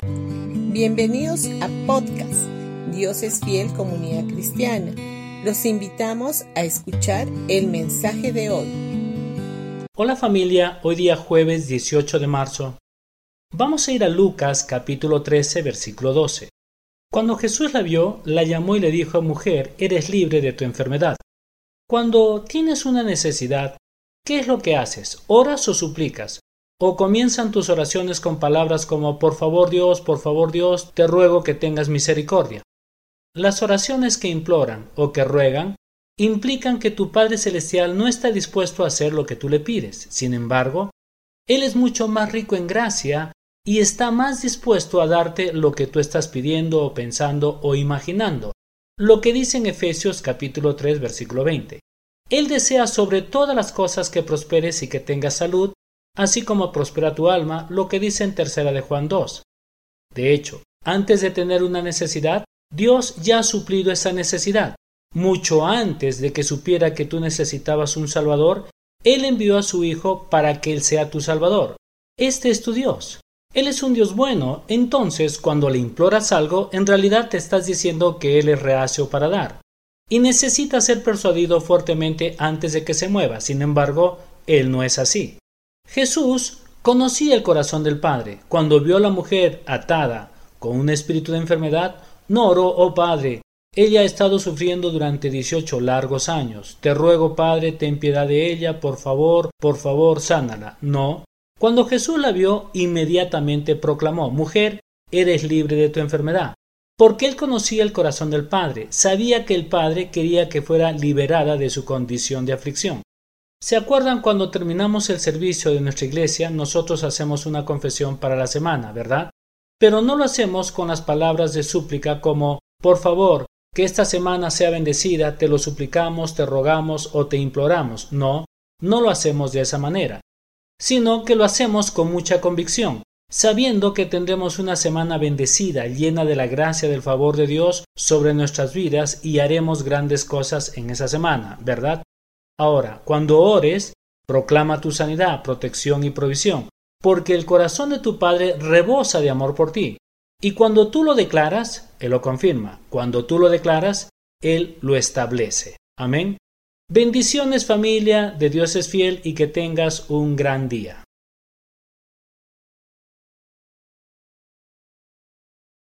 Bienvenidos a podcast Dios es fiel comunidad cristiana. Los invitamos a escuchar el mensaje de hoy. Hola familia, hoy día jueves 18 de marzo. Vamos a ir a Lucas capítulo 13 versículo 12. Cuando Jesús la vio, la llamó y le dijo, mujer, eres libre de tu enfermedad. Cuando tienes una necesidad, ¿qué es lo que haces? ¿Oras o suplicas? ¿O comienzan tus oraciones con palabras como por favor Dios, por favor Dios, te ruego que tengas misericordia? Las oraciones que imploran o que ruegan implican que tu Padre Celestial no está dispuesto a hacer lo que tú le pides. Sin embargo, Él es mucho más rico en gracia y está más dispuesto a darte lo que tú estás pidiendo o pensando o imaginando. Lo que dice en Efesios capítulo 3 versículo 20. Él desea sobre todas las cosas que prosperes y que tengas salud, así como prospera tu alma, lo que dice en tercera de Juan 2. De hecho, antes de tener una necesidad, Dios ya ha suplido esa necesidad. Mucho antes de que supiera que tú necesitabas un Salvador, Él envió a su Hijo para que Él sea tu Salvador. Este es tu Dios. Él es un Dios bueno, entonces cuando le imploras algo, en realidad te estás diciendo que Él es reacio para dar. Y necesita ser persuadido fuertemente antes de que se mueva. Sin embargo, Él no es así. Jesús conocía el corazón del Padre. Cuando vio a la mujer atada con un espíritu de enfermedad, no oró, oh Padre, ella ha estado sufriendo durante dieciocho largos años. Te ruego, Padre, ten piedad de ella, por favor, por favor, sánala. No, cuando Jesús la vio, inmediatamente proclamó, Mujer, eres libre de tu enfermedad. Porque él conocía el corazón del Padre, sabía que el Padre quería que fuera liberada de su condición de aflicción. ¿Se acuerdan cuando terminamos el servicio de nuestra iglesia, nosotros hacemos una confesión para la semana, verdad? Pero no lo hacemos con las palabras de súplica como, por favor, que esta semana sea bendecida, te lo suplicamos, te rogamos o te imploramos. No, no lo hacemos de esa manera sino que lo hacemos con mucha convicción, sabiendo que tendremos una semana bendecida, llena de la gracia del favor de Dios sobre nuestras vidas y haremos grandes cosas en esa semana, ¿verdad? Ahora, cuando ores, proclama tu sanidad, protección y provisión, porque el corazón de tu Padre rebosa de amor por ti. Y cuando tú lo declaras, Él lo confirma. Cuando tú lo declaras, Él lo establece. Amén. Bendiciones familia, de Dios es fiel y que tengas un gran día.